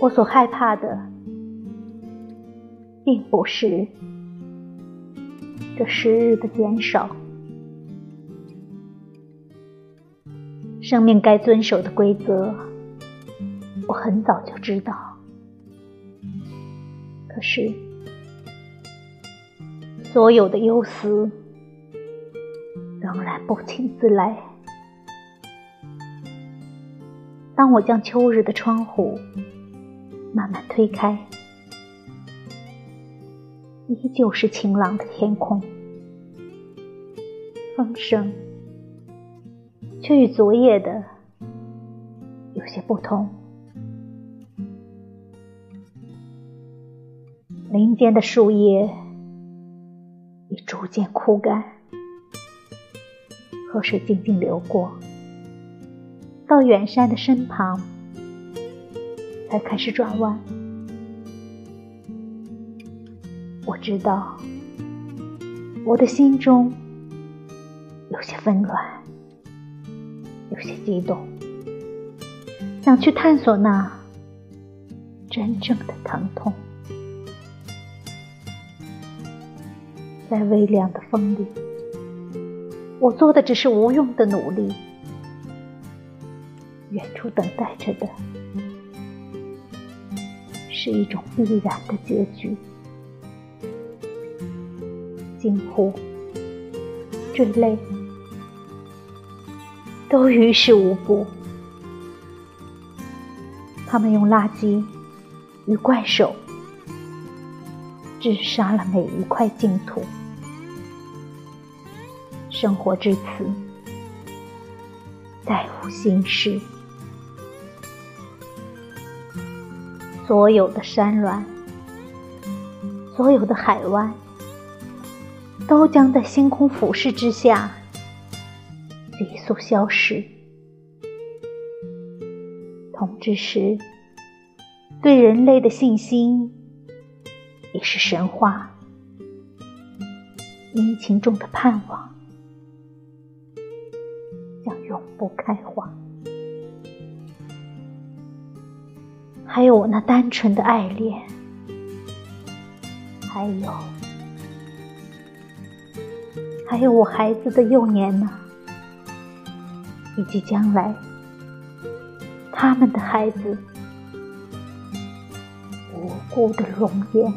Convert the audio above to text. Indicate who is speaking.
Speaker 1: 我所害怕的，并不是这时日的减少。生命该遵守的规则，我很早就知道。可是，所有的忧思仍然不请自来。当我将秋日的窗户慢慢推开，依旧是晴朗的天空，风声却与昨夜的有些不同。林间的树叶已逐渐枯干，河水静静流过。到远山的身旁，才开始转弯。我知道，我的心中有些纷乱，有些激动，想去探索那真正的疼痛。在微凉的风里，我做的只是无用的努力。远处等待着的，是一种必然的结局。惊呼、坠泪，都于事无补。他们用垃圾与怪兽，治杀了每一块净土。生活至此，再无心事。所有的山峦，所有的海湾，都将在星空俯视之下急速消失。同之时，对人类的信心也是神话，殷勤中的盼望将永不开花。还有我那单纯的爱恋，还有，还有我孩子的幼年呢，以及将来他们的孩子无辜的容颜。